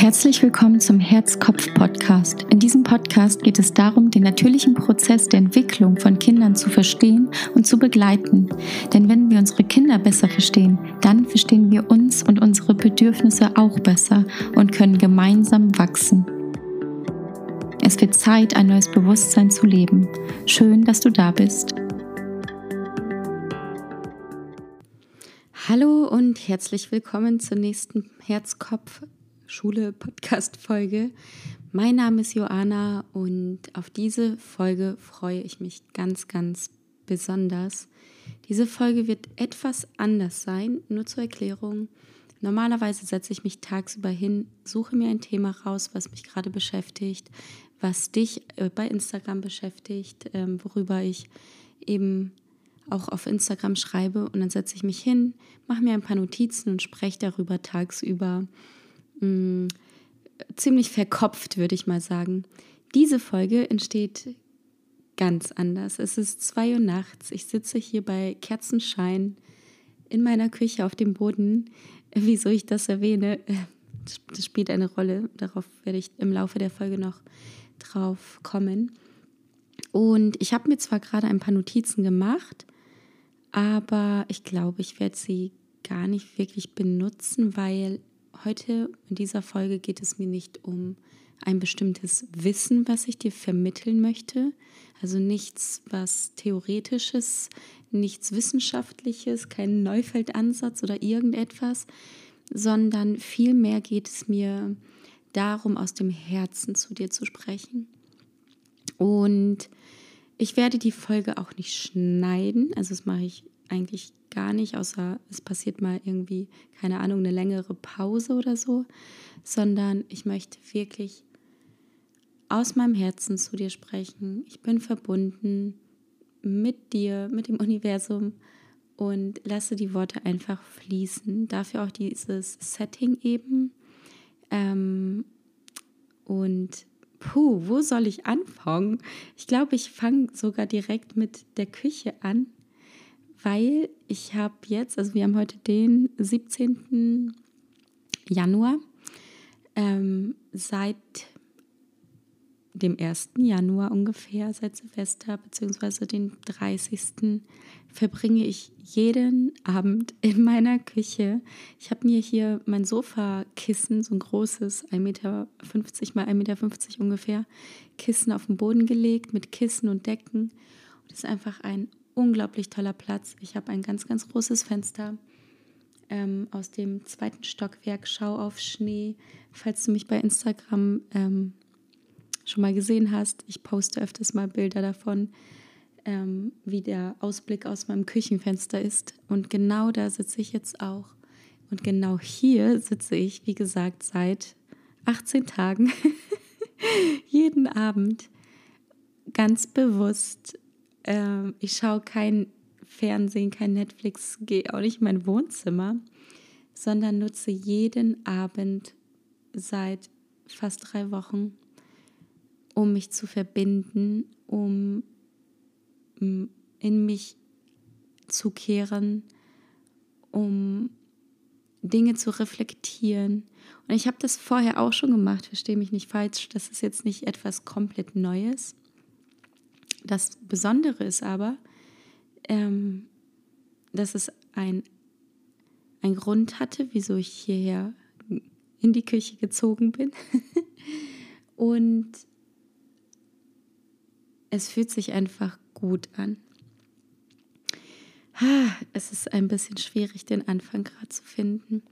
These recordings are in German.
Herzlich willkommen zum Herz-Kopf-Podcast. In diesem Podcast geht es darum, den natürlichen Prozess der Entwicklung von Kindern zu verstehen und zu begleiten. Denn wenn wir unsere Kinder besser verstehen, dann verstehen wir uns und unsere Bedürfnisse auch besser und können gemeinsam wachsen. Es wird Zeit, ein neues Bewusstsein zu leben. Schön, dass du da bist. Hallo und herzlich willkommen zur nächsten Herzkopf Schule Podcast Folge. Mein Name ist Joanna und auf diese Folge freue ich mich ganz, ganz besonders. Diese Folge wird etwas anders sein, nur zur Erklärung. Normalerweise setze ich mich tagsüber hin, suche mir ein Thema raus, was mich gerade beschäftigt, was dich äh, bei Instagram beschäftigt, ähm, worüber ich eben auch auf Instagram schreibe und dann setze ich mich hin, mache mir ein paar Notizen und spreche darüber tagsüber mh, mm, ziemlich verkopft, würde ich mal sagen. Diese Folge entsteht ganz anders. Es ist zwei Uhr nachts. Ich sitze hier bei Kerzenschein in meiner Küche auf dem Boden. Wieso ich das erwähne, das spielt eine Rolle. Darauf werde ich im Laufe der Folge noch drauf kommen. Und ich habe mir zwar gerade ein paar Notizen gemacht, aber ich glaube, ich werde sie gar nicht wirklich benutzen, weil Heute in dieser Folge geht es mir nicht um ein bestimmtes Wissen, was ich dir vermitteln möchte. Also nichts, was theoretisches, nichts wissenschaftliches, kein Neufeldansatz oder irgendetwas, sondern vielmehr geht es mir darum, aus dem Herzen zu dir zu sprechen. Und ich werde die Folge auch nicht schneiden, also das mache ich eigentlich gar nicht, außer es passiert mal irgendwie, keine Ahnung, eine längere Pause oder so, sondern ich möchte wirklich aus meinem Herzen zu dir sprechen. Ich bin verbunden mit dir, mit dem Universum und lasse die Worte einfach fließen. Dafür auch dieses Setting eben. Ähm, und puh, wo soll ich anfangen? Ich glaube, ich fange sogar direkt mit der Küche an weil ich habe jetzt, also wir haben heute den 17. Januar, ähm, seit dem 1. Januar ungefähr, seit Silvester, beziehungsweise den 30. verbringe ich jeden Abend in meiner Küche. Ich habe mir hier mein Sofakissen, so ein großes, 1,50 Meter mal 1,50 Meter ungefähr, Kissen auf den Boden gelegt mit Kissen und Decken. Das ist einfach ein unglaublich toller Platz. Ich habe ein ganz, ganz großes Fenster ähm, aus dem zweiten Stockwerk. Schau auf Schnee. Falls du mich bei Instagram ähm, schon mal gesehen hast, ich poste öfters mal Bilder davon, ähm, wie der Ausblick aus meinem Küchenfenster ist. Und genau da sitze ich jetzt auch. Und genau hier sitze ich, wie gesagt, seit 18 Tagen jeden Abend ganz bewusst äh, ich schaue kein Fernsehen, kein Netflix, gehe auch nicht in mein Wohnzimmer, sondern nutze jeden Abend seit fast drei Wochen, um mich zu verbinden, um in mich zu kehren, um Dinge zu reflektieren. Und ich habe das vorher auch schon gemacht, verstehe mich nicht falsch, das ist jetzt nicht etwas komplett Neues. Das Besondere ist aber, ähm, dass es ein, ein Grund hatte, wieso ich hierher in die Küche gezogen bin. Und es fühlt sich einfach gut an. Es ist ein bisschen schwierig, den Anfang gerade zu finden.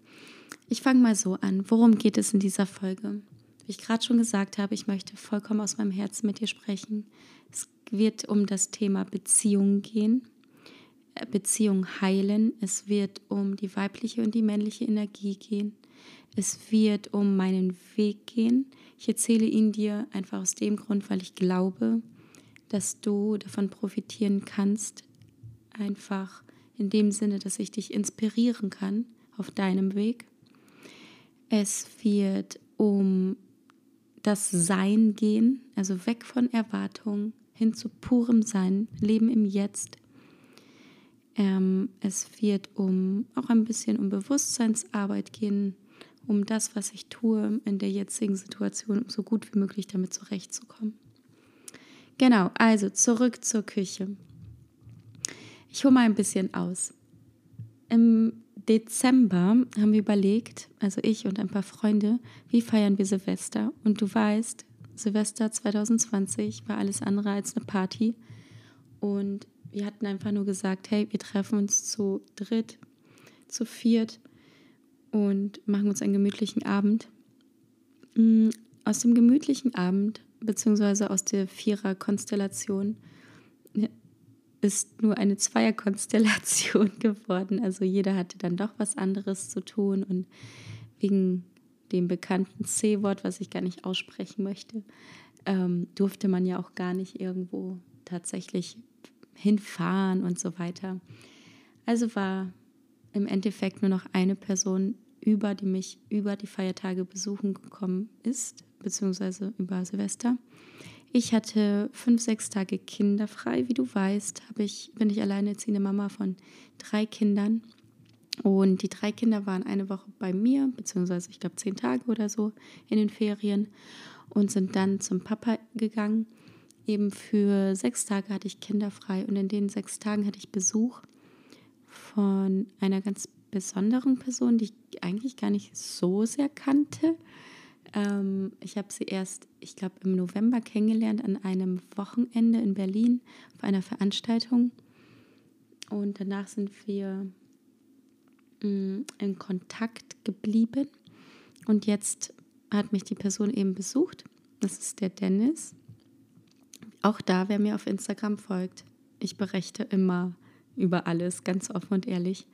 Ich fange mal so an. Worum geht es in dieser Folge? Wie ich gerade schon gesagt habe, ich möchte vollkommen aus meinem Herzen mit dir sprechen. Es wird um das Thema Beziehung gehen, äh, Beziehung heilen. Es wird um die weibliche und die männliche Energie gehen. Es wird um meinen Weg gehen. Ich erzähle ihn dir einfach aus dem Grund, weil ich glaube, dass du davon profitieren kannst. Einfach in dem Sinne, dass ich dich inspirieren kann auf deinem Weg. Es wird um das Sein gehen, also weg von Erwartungen, hin zu purem Sein, Leben im Jetzt. Ähm, es wird um auch ein bisschen um Bewusstseinsarbeit gehen, um das, was ich tue in der jetzigen Situation, um so gut wie möglich damit zurechtzukommen. Genau, also zurück zur Küche. Ich hole mal ein bisschen aus. Im Dezember haben wir überlegt, also ich und ein paar Freunde, wie feiern wir Silvester? Und du weißt, Silvester 2020 war alles andere als eine Party. Und wir hatten einfach nur gesagt, hey, wir treffen uns zu dritt, zu viert und machen uns einen gemütlichen Abend. Mm, aus dem gemütlichen Abend, beziehungsweise aus der Vierer-Konstellation, ist nur eine Zweierkonstellation geworden. Also jeder hatte dann doch was anderes zu tun und wegen dem bekannten C-Wort, was ich gar nicht aussprechen möchte, ähm, durfte man ja auch gar nicht irgendwo tatsächlich hinfahren und so weiter. Also war im Endeffekt nur noch eine Person über, die mich über die Feiertage besuchen gekommen ist, beziehungsweise über Silvester. Ich hatte fünf, sechs Tage kinderfrei. Wie du weißt, ich, bin ich alleinerziehende Mama von drei Kindern. Und die drei Kinder waren eine Woche bei mir, beziehungsweise ich glaube zehn Tage oder so in den Ferien und sind dann zum Papa gegangen. Eben für sechs Tage hatte ich kinderfrei und in den sechs Tagen hatte ich Besuch von einer ganz besonderen Person, die ich eigentlich gar nicht so sehr kannte. Ähm, ich habe sie erst, ich glaube, im November kennengelernt an einem Wochenende in Berlin auf einer Veranstaltung. Und danach sind wir mh, mm, in Kontakt geblieben. Und jetzt hat mich die Person eben besucht. Das ist der Dennis. Auch da, wer mir auf Instagram folgt, ich berichte immer über alles, ganz offen und ehrlich.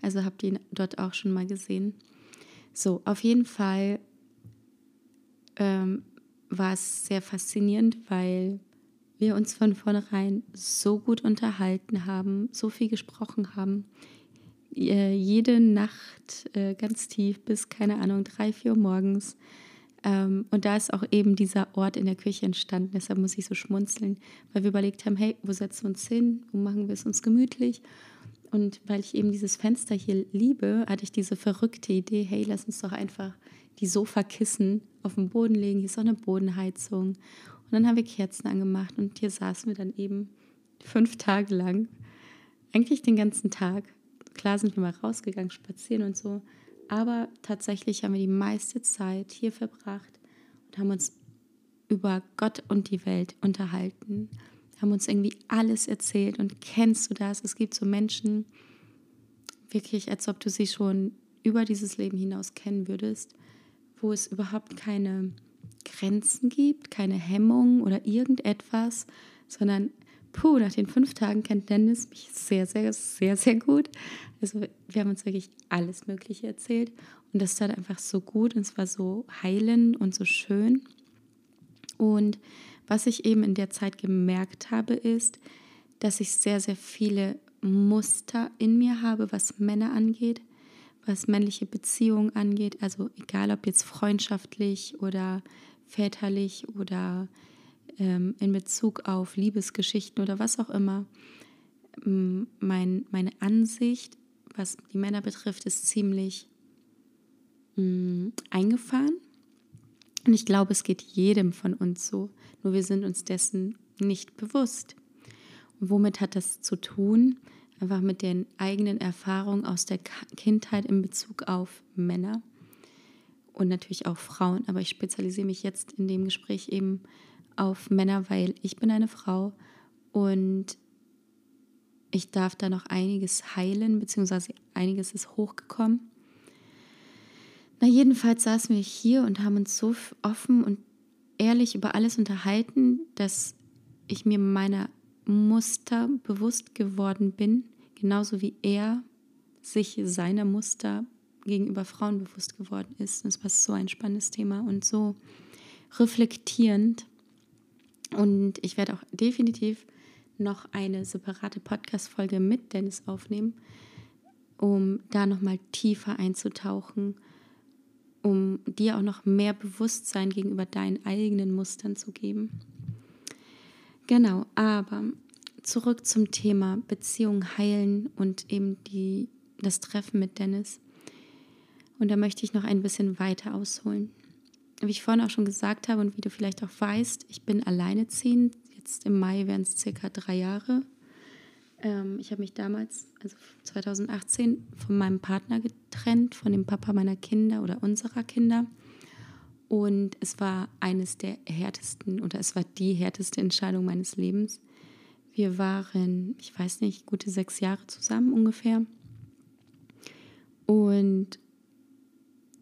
Also habt ihr ihn dort auch schon mal gesehen. So, auf jeden Fall ähm, war es sehr faszinierend, weil wir uns von vornherein so gut unterhalten haben, so viel gesprochen haben. Äh, jede Nacht äh, ganz tief bis, keine Ahnung, drei, vier Uhr morgens. Ähm, und da ist auch eben dieser Ort in der Küche entstanden. Deshalb muss ich so schmunzeln, weil wir überlegt haben, hey, wo setzen wir uns hin? Wo machen wir es uns gemütlich? Und weil ich eben dieses Fenster hier liebe, hatte ich diese verrückte Idee, hey, lass uns doch einfach die Sofakissen auf den Boden legen. Hier ist auch eine Bodenheizung. Und dann haben wir Kerzen angemacht und hier saßen wir dann eben fünf Tage lang. Eigentlich den ganzen Tag. Klar sind wir mal rausgegangen, spazieren und so. Aber tatsächlich haben wir die meiste Zeit hier verbracht und haben uns über Gott und die Welt unterhalten. Haben uns irgendwie alles erzählt. Und kennst du das? Es gibt so Menschen, wirklich, als ob du sie schon über dieses Leben hinaus kennen würdest wo es überhaupt keine Grenzen gibt, keine Hemmung oder irgendetwas, sondern puh, nach den fünf Tagen kennt Dennis mich sehr, sehr, sehr, sehr gut. Also wir haben uns wirklich alles Mögliche erzählt und das tat einfach so gut und es war so heilend und so schön. Und was ich eben in der Zeit gemerkt habe, ist, dass ich sehr, sehr viele Muster in mir habe, was Männer angeht was männliche Beziehungen angeht, also egal ob jetzt freundschaftlich oder väterlich oder ähm, in Bezug auf Liebesgeschichten oder was auch immer, mein, meine Ansicht, was die Männer betrifft, ist ziemlich mh, eingefahren. Und ich glaube, es geht jedem von uns so, nur wir sind uns dessen nicht bewusst. Und womit hat das zu tun? Einfach mit den eigenen Erfahrungen aus der Kindheit in Bezug auf Männer und natürlich auch Frauen. Aber ich spezialisiere mich jetzt in dem Gespräch eben auf Männer, weil ich bin eine Frau und ich darf da noch einiges heilen, beziehungsweise einiges ist hochgekommen. Na, jedenfalls saßen wir hier und haben uns so offen und ehrlich über alles unterhalten, dass ich mir meiner Muster bewusst geworden bin, genauso wie er sich seiner Muster gegenüber Frauen bewusst geworden ist. Das war so ein spannendes Thema und so reflektierend. Und ich werde auch definitiv noch eine separate Podcast-Folge mit Dennis aufnehmen, um da nochmal tiefer einzutauchen, um dir auch noch mehr Bewusstsein gegenüber deinen eigenen Mustern zu geben. Genau, aber zurück zum Thema Beziehung heilen und eben die, das Treffen mit Dennis. Und da möchte ich noch ein bisschen weiter ausholen. Wie ich vorhin auch schon gesagt habe und wie du vielleicht auch weißt, ich bin alleineziehend. Jetzt im Mai werden es circa drei Jahre. Ähm, ich habe mich damals, also 2018, von meinem Partner getrennt, von dem Papa meiner Kinder oder unserer Kinder. Und es war eines der härtesten oder es war die härteste Entscheidung meines Lebens. Wir waren, ich weiß nicht, gute sechs Jahre zusammen ungefähr. Und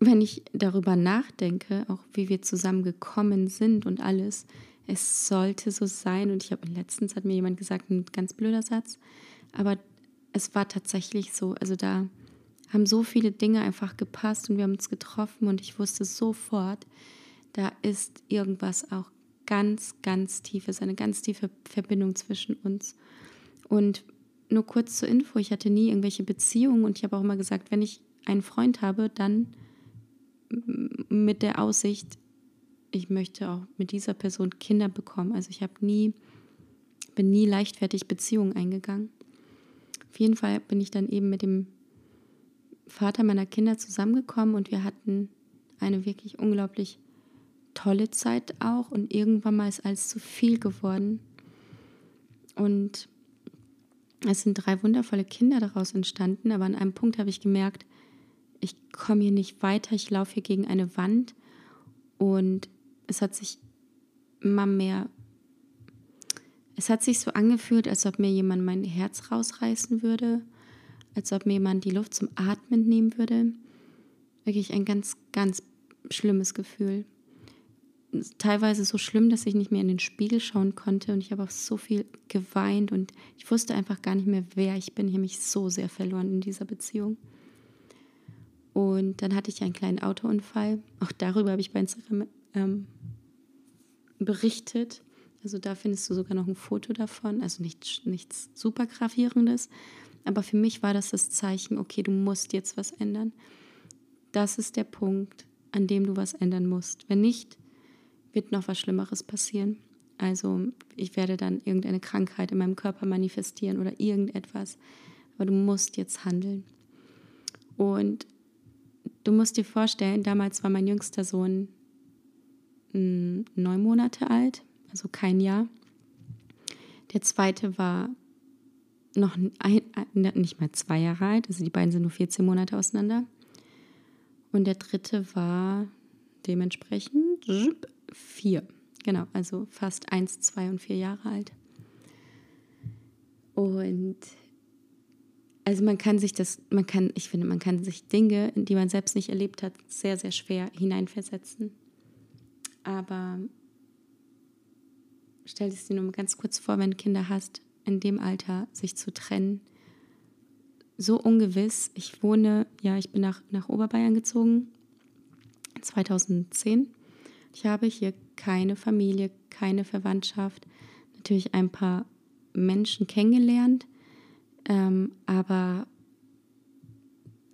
wenn ich darüber nachdenke, auch wie wir zusammengekommen sind und alles, es sollte so sein. Und ich habe letztens hat mir jemand gesagt, ein ganz blöder Satz, aber es war tatsächlich so. Also da haben so viele Dinge einfach gepasst und wir haben uns getroffen und ich wusste sofort, da ist irgendwas auch ganz, ganz tief, ist eine ganz tiefe Verbindung zwischen uns. Und nur kurz zur Info, ich hatte nie irgendwelche Beziehungen und ich habe auch immer gesagt, wenn ich einen Freund habe, dann mit der Aussicht, ich möchte auch mit dieser Person Kinder bekommen. Also ich habe nie, bin nie leichtfertig Beziehungen eingegangen. Auf jeden Fall bin ich dann eben mit dem Vater meiner Kinder zusammengekommen und wir hatten eine wirklich unglaublich tolle Zeit auch und irgendwann mal ist alles zu viel geworden. Und es sind drei wundervolle Kinder daraus entstanden, aber an einem Punkt habe ich gemerkt, ich komme hier nicht weiter, ich laufe hier gegen eine Wand und es hat sich immer mehr, es hat sich so angefühlt, als ob mir jemand mein Herz rausreißen würde, als ob mir jemand die Luft zum Atmen nehmen würde. Wirklich ein ganz, ganz schlimmes Gefühl. Teilweise so schlimm, dass ich nicht mehr in den Spiegel schauen konnte und ich habe auch so viel geweint und ich wusste einfach gar nicht mehr, wer ich bin. Ich habe mich so sehr verloren in dieser Beziehung. Und dann hatte ich einen kleinen Autounfall. Auch darüber habe ich bei Instagram ähm, berichtet. Also da findest du sogar noch ein Foto davon. Also nicht, nichts super gravierendes. Aber für mich war das das Zeichen, okay, du musst jetzt was ändern. Das ist der Punkt, an dem du was ändern musst. Wenn nicht, wird noch was Schlimmeres passieren. Also ich werde dann irgendeine Krankheit in meinem Körper manifestieren oder irgendetwas. Aber du musst jetzt handeln. Und du musst dir vorstellen, damals war mein jüngster Sohn hm, neun Monate alt, also kein Jahr. Der zweite war noch ein, nicht mal zwei Jahre alt, also die beiden sind nur 14 Monate auseinander. Und der dritte war dementsprechend vier. Genau, also fast eins, zwei und vier Jahre alt. Und also man kann sich das, man kann, ich finde, man kann sich Dinge, die man selbst nicht erlebt hat, sehr, sehr schwer hineinversetzen. Aber stell es dir nur ganz kurz vor, wenn du Kinder hast, in dem Alter sich zu trennen. So ungewiss. Ich wohne, ja, ich bin nach, nach Oberbayern gezogen, 2010. Ich habe hier keine Familie, keine Verwandtschaft, natürlich ein paar Menschen kennengelernt, ähm, aber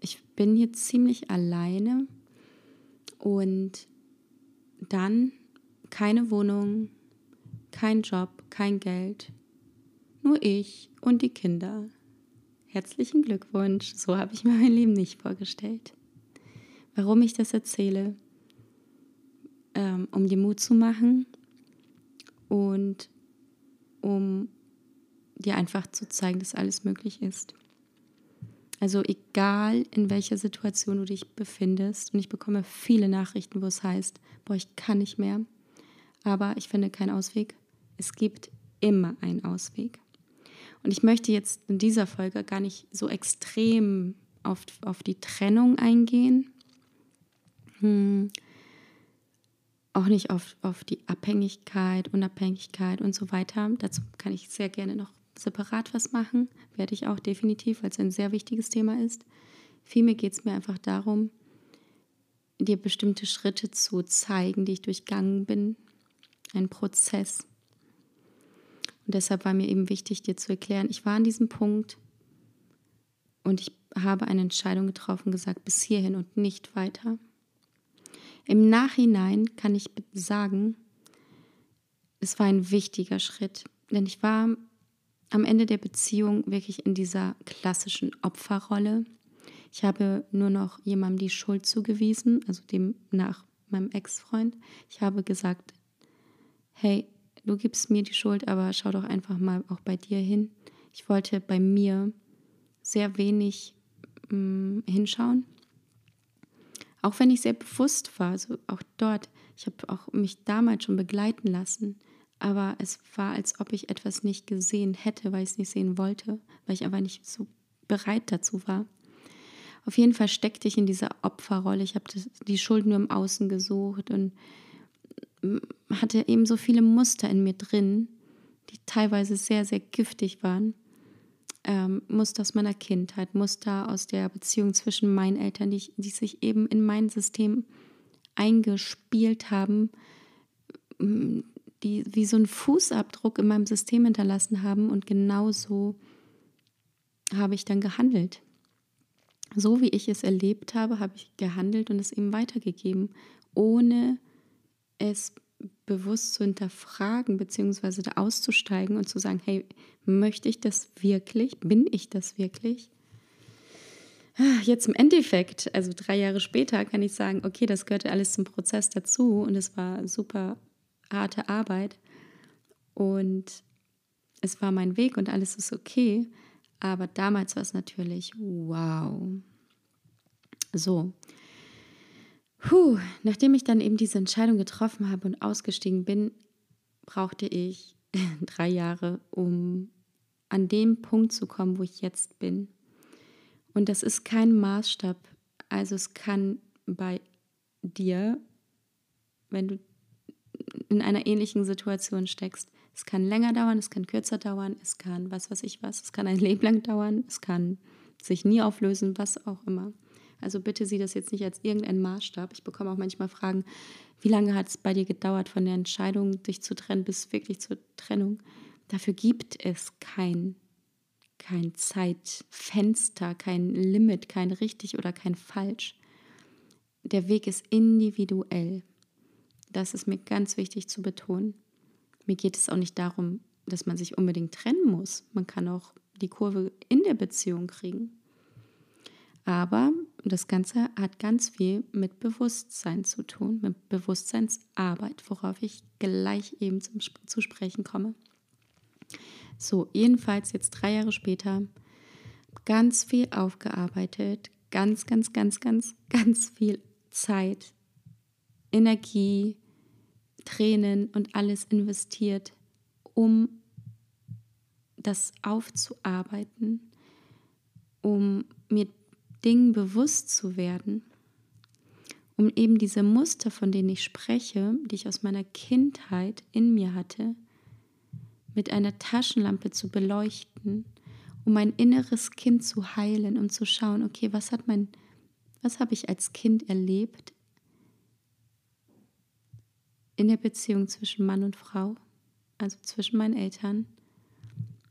ich bin hier ziemlich alleine und dann keine Wohnung, kein Job, kein Geld, nur ich und die Kinder. Herzlichen Glückwunsch, so habe ich mir mein Leben nicht vorgestellt. Warum ich das erzähle? Ähm, um dir Mut zu machen und um dir einfach zu zeigen, dass alles möglich ist. Also egal in welcher Situation du dich befindest, und ich bekomme viele Nachrichten, wo es heißt, boah, ich kann nicht mehr, aber ich finde keinen Ausweg. Es gibt immer einen Ausweg. Und ich möchte jetzt in dieser Folge gar nicht so extrem auf, auf die Trennung eingehen. Hm. Auch nicht auf, auf die Abhängigkeit, Unabhängigkeit und so weiter. Dazu kann ich sehr gerne noch separat was machen. Werde ich auch definitiv, weil es ein sehr wichtiges Thema ist. Vielmehr geht es mir einfach darum, dir bestimmte Schritte zu zeigen, die ich durchgangen bin. Ein Prozess. Und deshalb war mir eben wichtig, dir zu erklären, ich war an diesem Punkt und ich habe eine Entscheidung getroffen, gesagt, bis hierhin und nicht weiter. Im Nachhinein kann ich sagen, es war ein wichtiger Schritt, denn ich war am Ende der Beziehung wirklich in dieser klassischen Opferrolle. Ich habe nur noch jemandem die Schuld zugewiesen, also dem nach meinem Ex-Freund. Ich habe gesagt, hey, du gibst mir die Schuld, aber schau doch einfach mal auch bei dir hin. Ich wollte bei mir sehr wenig mh, mm, hinschauen. Auch wenn ich sehr bewusst war, also auch dort, ich habe auch mich damals schon begleiten lassen, aber es war, als ob ich etwas nicht gesehen hätte, weil ich es nicht sehen wollte, weil ich aber nicht so bereit dazu war. Auf jeden Fall steckte ich in dieser Opferrolle. Ich habe die Schuld nur im Außen gesucht und hatte eben so viele Muster in mir drin, die teilweise sehr, sehr giftig waren. Ähm, Muster aus meiner Kindheit, Muster aus der Beziehung zwischen meinen Eltern, die, die sich eben in mein System eingespielt haben, die wie so einen Fußabdruck in meinem System hinterlassen haben und genauso habe ich dann gehandelt. So wie ich es erlebt habe, habe ich gehandelt und es ihm weitergegeben, ohne es bewusst zu hinterfragen, beziehungsweise da auszusteigen und zu sagen, hey, möchte ich das wirklich? Bin ich das wirklich? Jetzt im Endeffekt, also drei Jahre später, kann ich sagen, okay, das gehörte alles zum Prozess dazu und es war super harte Arbeit und es war mein Weg und alles ist okay. Aber damals war es natürlich wow. So, Puh, nachdem ich dann eben diese Entscheidung getroffen habe und ausgestiegen bin, brauchte ich drei Jahre, um an dem Punkt zu kommen, wo ich jetzt bin. Und das ist kein Maßstab. Also es kann bei dir, wenn du in einer ähnlichen Situation steckst, es kann länger dauern, es kann kürzer dauern, es kann was weiß ich was, es kann ein Leben lang dauern, es kann sich nie auflösen, was auch immer. Also bitte sieh das jetzt nicht als irgendein Maßstab. Ich bekomme auch manchmal Fragen, wie lange hat es bei dir gedauert von der Entscheidung, dich zu trennen, bis wirklich zur Trennung? Dafür gibt es kein, kein Zeitfenster, kein Limit, kein richtig oder kein falsch. Der Weg ist individuell. Das ist mir ganz wichtig zu betonen. Mir geht es auch nicht darum, dass man sich unbedingt trennen muss. Man kann auch die Kurve in der Beziehung kriegen. Aber das Ganze hat ganz viel mit Bewusstsein zu tun, mit Bewusstseinsarbeit, worauf ich gleich eben zum, zu sprechen komme. So, jedenfalls jetzt drei Jahre später, ganz viel aufgearbeitet, ganz, ganz, ganz, ganz, ganz viel Zeit, Energie, Tränen und alles investiert, um das aufzuarbeiten, um mir Dingen bewusst zu werden, um eben diese Muster, von denen ich spreche, die ich aus meiner Kindheit in mir hatte, mit einer Taschenlampe zu beleuchten, um mein inneres Kind zu heilen und zu schauen, okay, was hat mein, was habe ich als Kind erlebt in der Beziehung zwischen Mann und Frau, also zwischen meinen Eltern,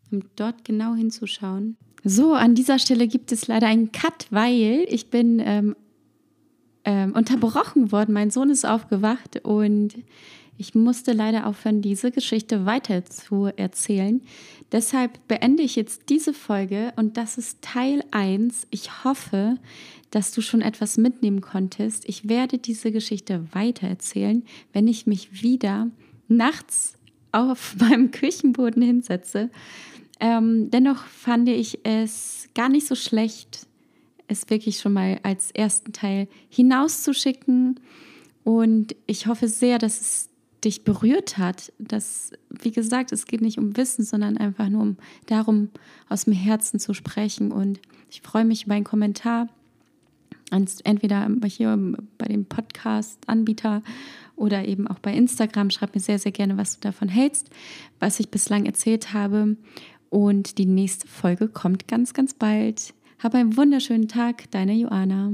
um dort genau hinzuschauen so, an dieser Stelle gibt es leider einen Cut, weil ich bin ähm, ähm, unterbrochen worden. Mein Sohn ist aufgewacht und ich musste leider aufhören, diese Geschichte weiter zu erzählen. Deshalb beende ich jetzt diese Folge und das ist Teil 1. Ich hoffe, dass du schon etwas mitnehmen konntest. Ich werde diese Geschichte weiter erzählen, wenn ich mich wieder nachts auf meinem Küchenboden hinsetze ähm, dennoch fand ich es gar nicht so schlecht, es wirklich schon mal als ersten Teil hinauszuschicken. Und ich hoffe sehr, dass es dich berührt hat. Dass, wie gesagt, es geht nicht um Wissen, sondern einfach nur um darum, aus dem Herzen zu sprechen. Und ich freue mich über einen Kommentar. Entweder hier bei dem Podcast-Anbieter oder eben auch bei Instagram. Schreib mir sehr, sehr gerne, was du davon hältst, was ich bislang erzählt habe. Und die nächste Folge kommt ganz, ganz bald. Hab einen wunderschönen Tag, deine Joana.